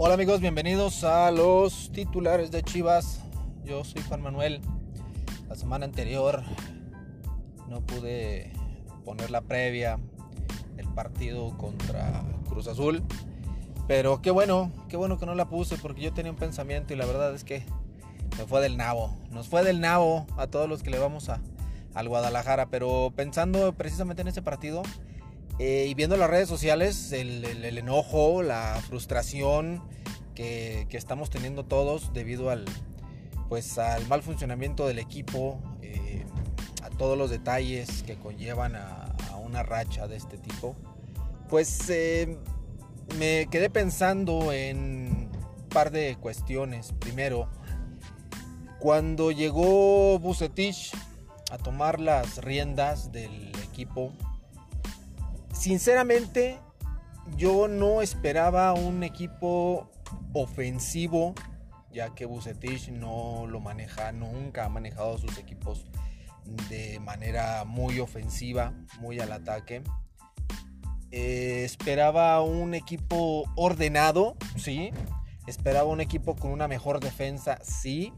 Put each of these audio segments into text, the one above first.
Hola amigos, bienvenidos a los titulares de Chivas. Yo soy Juan Manuel. La semana anterior no pude poner la previa del partido contra Cruz Azul. Pero qué bueno, qué bueno que no la puse porque yo tenía un pensamiento y la verdad es que me fue del nabo. Nos fue del nabo a todos los que le vamos a, al Guadalajara. Pero pensando precisamente en ese partido, eh, y viendo las redes sociales, el, enojo, la frustración que, estamos teniendo todos debido al, pues, al mal funcionamiento del equipo, eh, a todos los detalles que conllevan a, una racha de este tipo, pues eh, me quedé pensando en un par de cuestiones. Primero, cuando llegó Bucetich a tomar las riendas del equipo, Sinceramente, yo no esperaba un equipo ofensivo, ya que Bucetich no lo maneja, nunca ha manejado sus equipos de manera muy ofensiva, muy al ataque. Eh, esperaba un equipo ordenado, sí. Esperaba un equipo con una mejor defensa, sí.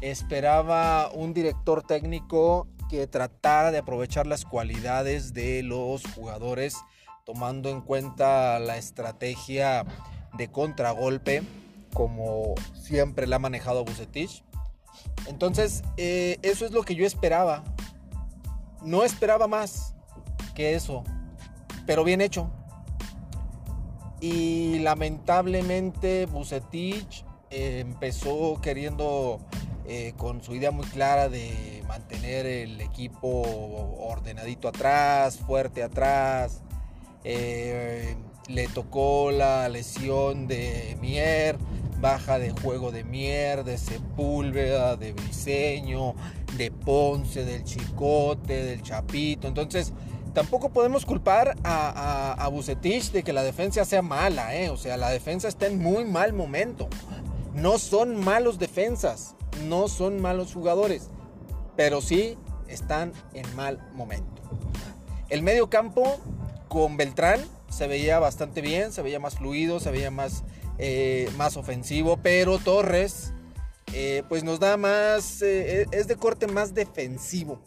Esperaba un director técnico que tratara de aprovechar las cualidades de los jugadores, tomando en cuenta la estrategia de contragolpe, como siempre la ha manejado Bucetich. Entonces, eh, eso es lo que yo esperaba. No esperaba más que eso, pero bien hecho. Y lamentablemente Bucetich eh, empezó queriendo eh, con su idea muy clara de mantener el equipo ordenadito atrás, fuerte atrás. Eh, le tocó la lesión de Mier, baja de juego de Mier, de Sepúlveda, de Briseño, de Ponce, del Chicote, del Chapito. Entonces, tampoco podemos culpar a, a, Bucetich de que la defensa sea mala, ¿eh? o sea, la defensa está en muy mal momento. No son malos defensas no son malos jugadores, pero sí están en mal momento. El medio campo con Beltrán se veía bastante bien, se veía más fluido, se veía más, eh, más ofensivo, pero Torres eh, pues nos da más, eh, es de corte más defensivo,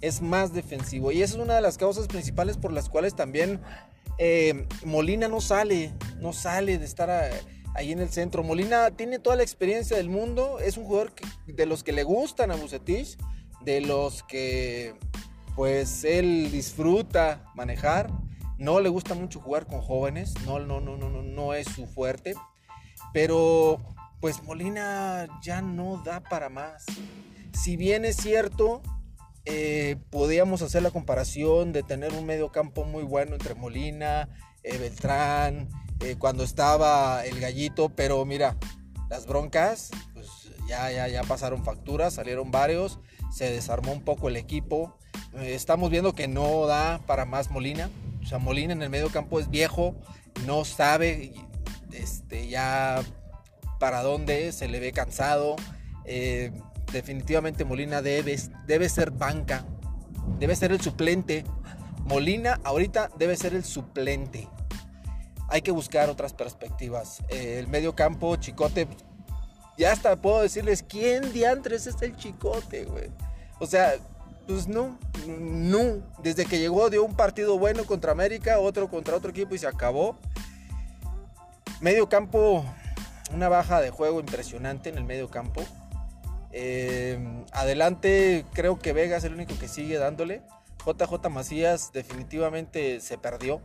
es más defensivo y esa es una de las causas principales por las cuales también Molina no sale, no sale de estar... A, ahí en el centro. Molina tiene toda la experiencia del mundo, es un jugador de los que le gustan a Bucetich, de los que pues él disfruta manejar. No le gusta mucho jugar con jóvenes, no, no, no, no, no, no es su fuerte. Pero pues Molina ya no da para más. Si bien es cierto, eh, podíamos hacer la comparación de tener un medio campo muy bueno entre Molina, eh, Beltrán, eh, cuando estaba el gallito, pero mira, las broncas, pues ya, ya, ya pasaron facturas, salieron varios, se desarmó un poco el equipo. Eh, estamos viendo que no da para más Molina. O sea, Molina en el medio campo es viejo, no sabe este, ya para dónde, se le ve cansado. Eh, definitivamente Molina debe, debe ser banca, debe ser el suplente. Molina ahorita debe ser el suplente hay que buscar otras perspectivas. Eh, el medio campo, Chicote, ya hasta puedo decirles quién diantres es el Chicote, güey. O sea, pues no, no. Desde que llegó dio un partido bueno contra América, otro contra otro equipo y se acabó. Medio campo, una baja de juego impresionante en el medio campo. Eh, adelante, creo que Vega es el único que sigue dándole. JJ Macías definitivamente se perdió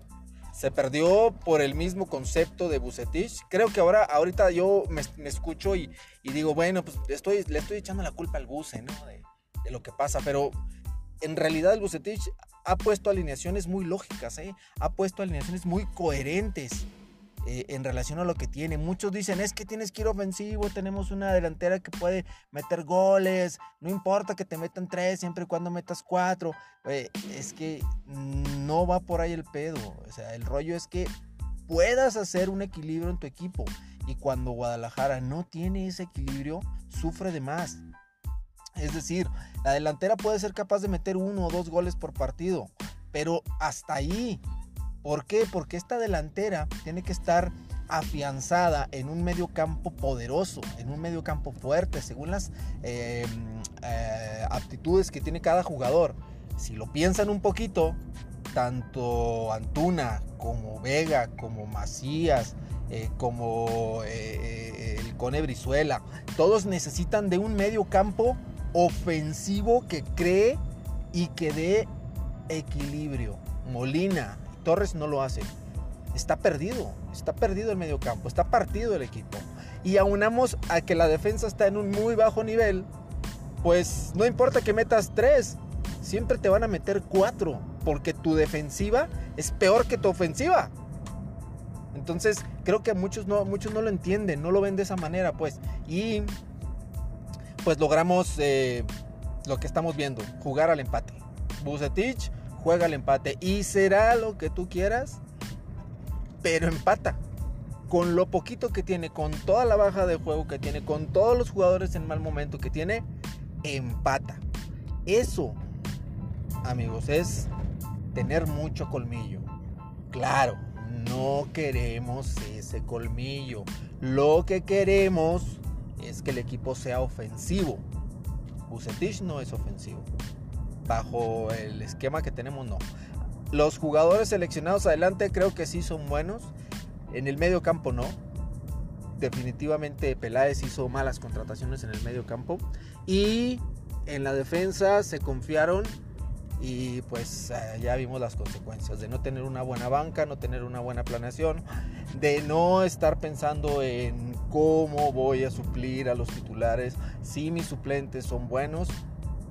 se perdió por el mismo concepto de Bucetich. Creo que ahora, ahorita yo me, escucho y, digo, bueno, pues estoy, le estoy echando la culpa al Buce, ¿no? De, de, lo que pasa, pero en realidad el Bucetich ha puesto alineaciones muy lógicas, ¿eh? Ha puesto alineaciones muy coherentes. Eh, en relación a lo que tiene. Muchos dicen, es que tienes que ir ofensivo, tenemos una delantera que puede meter goles, no importa que te metan tres, siempre y cuando metas cuatro. es que no va por ahí el pedo. O sea, el rollo es que puedas hacer un equilibrio en tu equipo. Y cuando Guadalajara no tiene ese equilibrio, sufre de más. Es decir, la delantera puede ser capaz de meter uno o dos goles por partido, pero hasta ahí. ¿Por qué? Porque esta delantera tiene que estar afianzada en un medio campo poderoso, en un medio campo fuerte, según las eh, eh, aptitudes que tiene cada jugador. Si lo piensan un poquito, tanto Antuna como Vega, como Macías, eh, como el Cone Brizuela, todos necesitan de un medio campo ofensivo que cree y que dé equilibrio. Molina, Torres no lo hacen está perdido, está perdido el medio campo, está partido el equipo. Y aunamos a que la defensa está en un muy bajo nivel, pues no importa que metas tres, siempre te van a meter cuatro, porque tu defensiva es peor que tu ofensiva. Entonces, creo que muchos no, muchos no lo entienden, no lo ven de esa manera, pues. Y pues logramos eh, lo que estamos viendo, jugar al empate. Bucetich juega al empate y será lo que tú quieras, pero empata. Con lo poquito que tiene, con toda la baja de juego que tiene, con todos los jugadores en mal momento que tiene, empata. Eso, amigos, es tener mucho colmillo. Claro, no queremos ese colmillo. Lo que queremos es que el equipo sea ofensivo. Bucetich no es ofensivo. Bajo el esquema que tenemos, no. Los jugadores seleccionados adelante creo que sí son buenos. En el medio campo no. Definitivamente Peláez hizo malas contrataciones en el medio campo. Y en la defensa se confiaron y pues eh, ya vimos las consecuencias de no tener una buena banca, no tener una buena planeación, de no estar pensando en cómo voy a suplir a los titulares, si mis suplentes son buenos,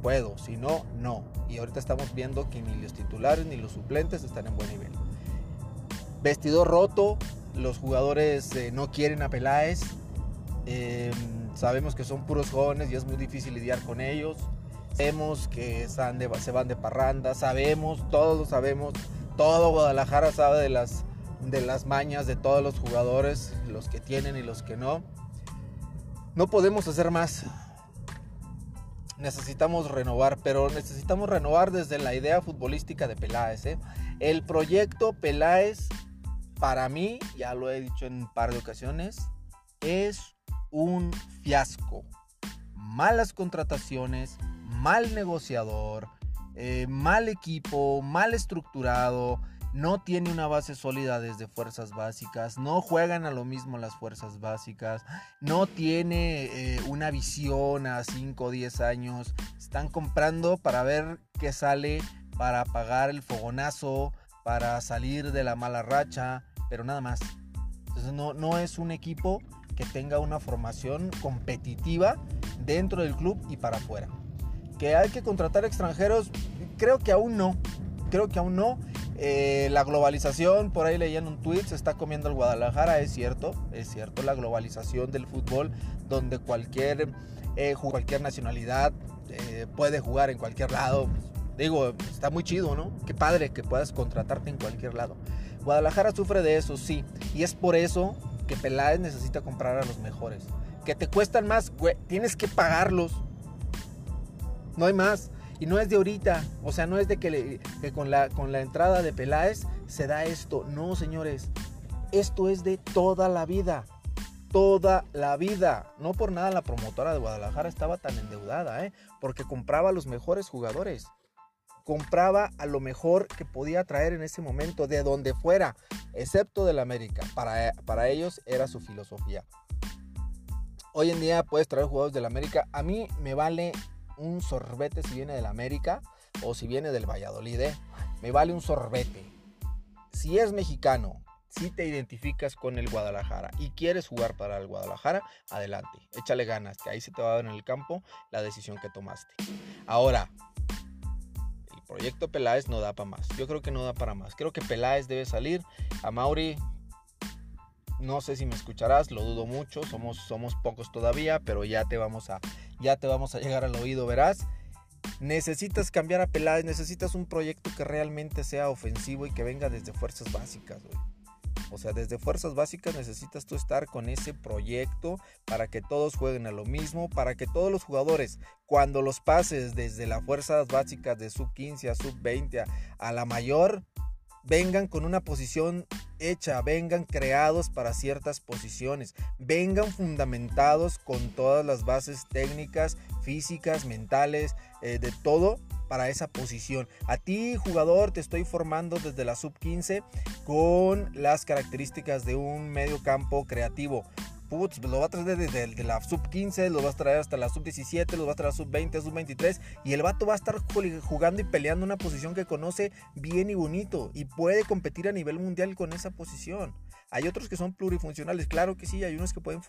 puedo, si no, no. Y ahorita estamos viendo que ni los titulares ni los suplentes están en buen nivel. Vestido roto, los jugadores eh, no quieren a Peláez. Em, sabemos que son puros jóvenes y es muy difícil lidiar con ellos. Sabemos que se van de parranda, sabemos, todos lo sabemos. Todo Guadalajara sabe de las, de las mañas de todos los jugadores, los que tienen y los que no. No podemos hacer más necesitamos renovar, pero necesitamos renovar desde la idea futbolística de Peláez. ¿eh? El proyecto Peláez, para mí, ya lo he dicho en un par de ocasiones, es un fiasco. Malas contrataciones, mal negociador, eh, mal equipo, mal estructurado, no tiene una base sólida desde fuerzas básicas, no juegan a lo mismo las fuerzas básicas, no tiene eh, una visión a 5 o 10 años, están comprando para ver qué sale, para pagar el fogonazo, para salir de la mala racha, pero nada más. Entonces no, no es un equipo que tenga una formación competitiva dentro del club y para afuera. Que hay que contratar extranjeros, creo que aún no, creo que aún no. Eh, la globalización, por ahí leían un tweet, se está comiendo el Guadalajara, es cierto, es cierto, la globalización del fútbol, donde cualquier, eh, cualquier nacionalidad eh, puede jugar en cualquier lado. Digo, está muy chido, ¿no? Qué padre que puedas contratarte en cualquier lado. Guadalajara sufre de eso, sí, y es por eso que Peláez necesita comprar a los mejores. Que te cuestan más, tienes que pagarlos. No hay más. Y no es de ahorita, o sea, no es de que, con, la, con la entrada de Peláez se da esto. No, señores, esto es de toda la vida. Toda la vida. No por nada la promotora de Guadalajara estaba tan endeudada, ¿eh? porque compraba a los mejores jugadores. Compraba a lo mejor que podía traer en ese momento, de donde fuera, excepto del América. Para, para ellos era su filosofía. Hoy en día puedes traer jugadores del América. A mí me vale un sorbete si viene del América o si viene del Valladolid. ¿eh? Me vale un sorbete. Si es mexicano, si te identificas con el Guadalajara y quieres jugar para el Guadalajara, adelante, échale ganas, que ahí se te va a dar en el campo la decisión que tomaste. Ahora, el proyecto Peláez no da para más. Yo creo que no da para más. Creo que Peláez debe salir. A Mauri, no sé si me escucharás, lo dudo mucho, somos, somos pocos todavía, pero ya te vamos a ya te vamos a llegar al oído, verás. Necesitas cambiar a Peláez, necesitas un proyecto que realmente sea ofensivo y que venga desde fuerzas básicas, O sea, desde fuerzas básicas necesitas tú estar con ese proyecto para que todos jueguen a lo mismo, para que todos los jugadores, cuando los pases desde las fuerzas básicas de sub 15 a sub 20 a, la mayor, vengan con una posición hecha, vengan creados para ciertas posiciones, vengan fundamentados con todas las bases técnicas, físicas, mentales, eh, de todo para esa posición. A ti, jugador, te estoy formando desde la sub 15 con las características de un medio campo creativo lo va a traer desde la sub 15, lo va a traer hasta la sub 17, lo va a traer a sub 20, sub 23 y el vato va a estar jugando y peleando una posición que conoce bien y bonito y puede competir a nivel mundial con esa posición. Hay otros que son plurifuncionales, claro que sí, hay unos que pueden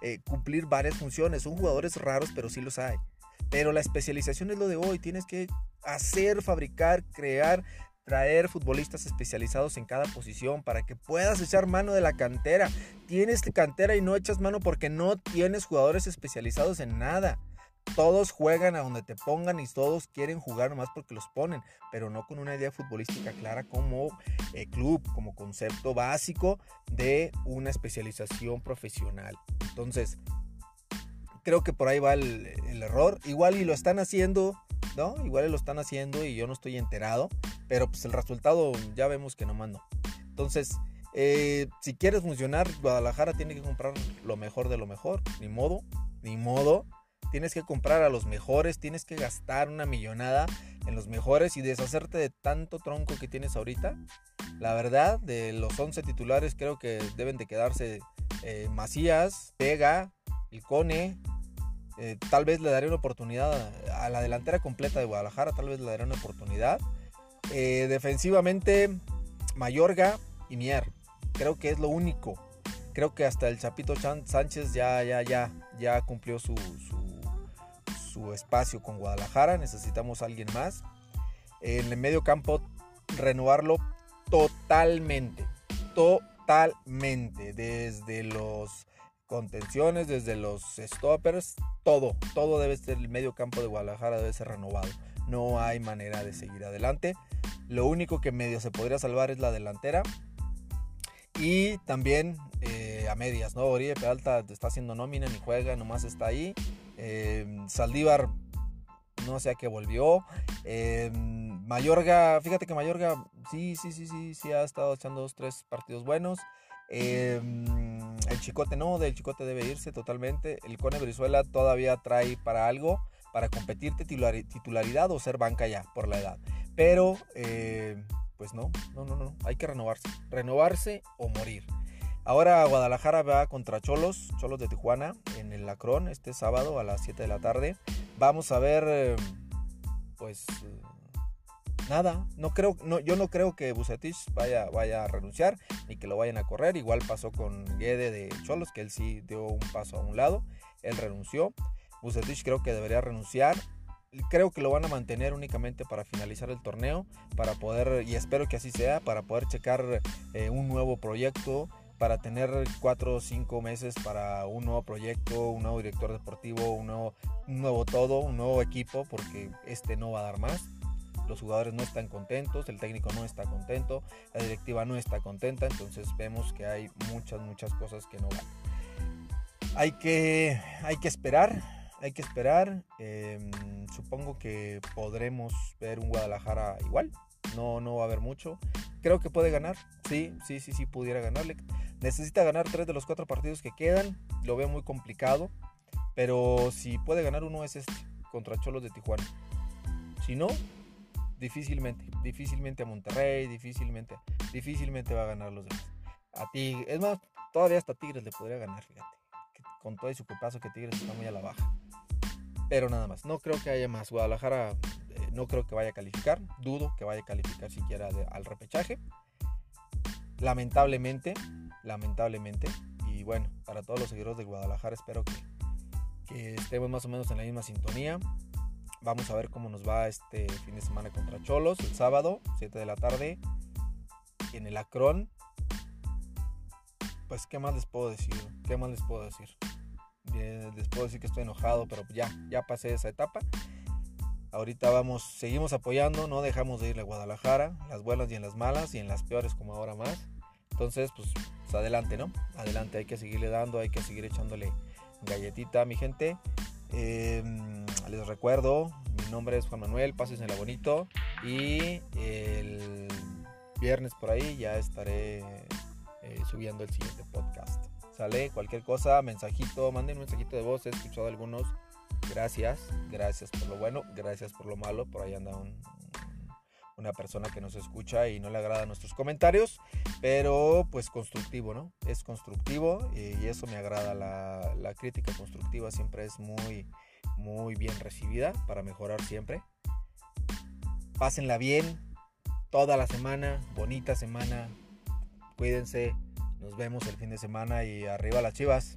eh, cumplir varias funciones, son jugadores raros, pero sí los hay. Pero la especialización es lo de hoy, tienes que hacer, fabricar, crear traer futbolistas especializados en cada posición para que puedas echar mano de la cantera. Tienes cantera y no echas mano porque no tienes jugadores especializados en nada. Todos juegan a donde te pongan y todos quieren jugar nomás porque los ponen, pero no con una idea futbolística clara como eh, club, como concepto básico de una especialización profesional. Entonces, creo que por ahí va el, el error. Igual y lo están haciendo ¿no? Igual lo están haciendo y yo no estoy enterado, pero pues el resultado ya vemos que no mando. Entonces, eh, si quieres funcionar, Guadalajara tiene que comprar lo mejor de lo mejor, ni modo, ni modo. Tienes que comprar a los mejores, tienes que gastar una millonada en los mejores y deshacerte de tanto tronco que tienes ahorita. La verdad, de los 11 titulares creo que deben de quedarse eh, Macías, Vega, Cone eh, tal vez le daré una oportunidad a, la delantera completa de Guadalajara, tal vez le daré una oportunidad. Eh, defensivamente, Mayorga y Mier. Creo que es lo único. Creo que hasta el Chapito Sánchez ya, ya, ya, ya cumplió su, su, espacio con Guadalajara. Necesitamos a alguien más. En el medio campo, renovarlo totalmente. Totalmente. Desde los contenciones, desde los stoppers, todo, todo debe ser el medio campo de Guadalajara debe ser renovado. No hay manera de seguir adelante. Lo único que medio se podría salvar es la delantera. Y también eh, a medias, ¿no? Oribe Peralta está haciendo nómina ni juega, nomás está ahí. Eh, Saldívar, no sé a qué volvió. Eh, Mayorga, fíjate que Mayorga, sí, sí, sí, sí, sí ha estado echando dos, tres partidos buenos. Em, el Chicote no, del Chicote debe irse totalmente. El Cone Brizuela todavía trae para algo, para competir titularidad o ser banca ya por la edad. Pero, eh, pues no, no, no, no, hay que renovarse. Renovarse o morir. Ahora Guadalajara va contra Cholos, Cholos de Tijuana, en el Lacrón, este sábado a las 7 de la tarde. Vamos a ver, em, pues nada, no creo, yo no creo que Bucetich vaya, vaya a renunciar ni que lo vayan a correr. Igual pasó con Guede de Cholos, que él sí dio un paso a un lado, él renunció. Bucetich creo que debería renunciar. Creo que lo van a mantener únicamente para finalizar el torneo, para poder, y espero que así sea, para poder checar eh, un nuevo proyecto, para tener cuatro o cinco meses para un nuevo proyecto, un nuevo director deportivo, un nuevo, un nuevo todo, un nuevo equipo, porque este no va a dar más los jugadores no están contentos, el técnico no está contento, la directiva no está contenta, entonces vemos que hay muchas, muchas cosas que no van. Hay que, hay que esperar, hay que esperar. Em, supongo que podremos ver un Guadalajara igual. No, no va a haber mucho. Creo que puede ganar. Sí, sí, sí, sí, pudiera ganarle. Necesita ganar tres de los cuatro partidos que quedan. Lo veo muy complicado. Pero si puede ganar uno es este, contra Cholos de Tijuana. Si no, difícilmente, difícilmente a Monterrey, difícilmente, difícilmente va a ganar los demás. A Tigres, es más, todavía hasta Tigres le podría ganar, fíjate. con todo su paso que Tigres está muy a la baja. Pero nada más, no creo que haya más. Guadalajara eh, no creo que vaya a calificar, dudo que vaya a calificar siquiera al repechaje. Lamentablemente, lamentablemente. Y bueno, para todos los seguidores de Guadalajara espero que estemos más o menos en la misma sintonía. Vamos a ver cómo nos va este fin de semana contra Cholos, el sábado, 7 de la tarde, en el Acron. Pues, ¿qué más les puedo decir? ¿Qué más les puedo decir? les puedo decir que estoy enojado, pero ya, ya pasé esa etapa. Ahorita vamos, seguimos apoyando, no dejamos de ir a Guadalajara, las buenas y en las malas y en las peores como ahora más. Entonces, pues, pues adelante, ¿no? Adelante, hay que seguirle dando, hay que seguir echándole galletita a mi gente. Eh, les recuerdo, mi nombre es Juan Manuel, pásensela bonito y el viernes por ahí ya estaré eh, subiendo el siguiente podcast. ¿Sale? Cualquier cosa, mensajito, manden un mensajito de voz, he escuchado algunos. Gracias, gracias por lo bueno, gracias por lo malo. Por ahí anda una persona que nos escucha y no le agrada nuestros comentarios, pero pues constructivo, ¿no? Es constructivo y eso me agrada. La crítica constructiva siempre es muy, muy bien recibida para mejorar siempre. Pásenla bien toda la semana, bonita semana. Cuídense. Nos vemos el fin de semana y arriba las chivas.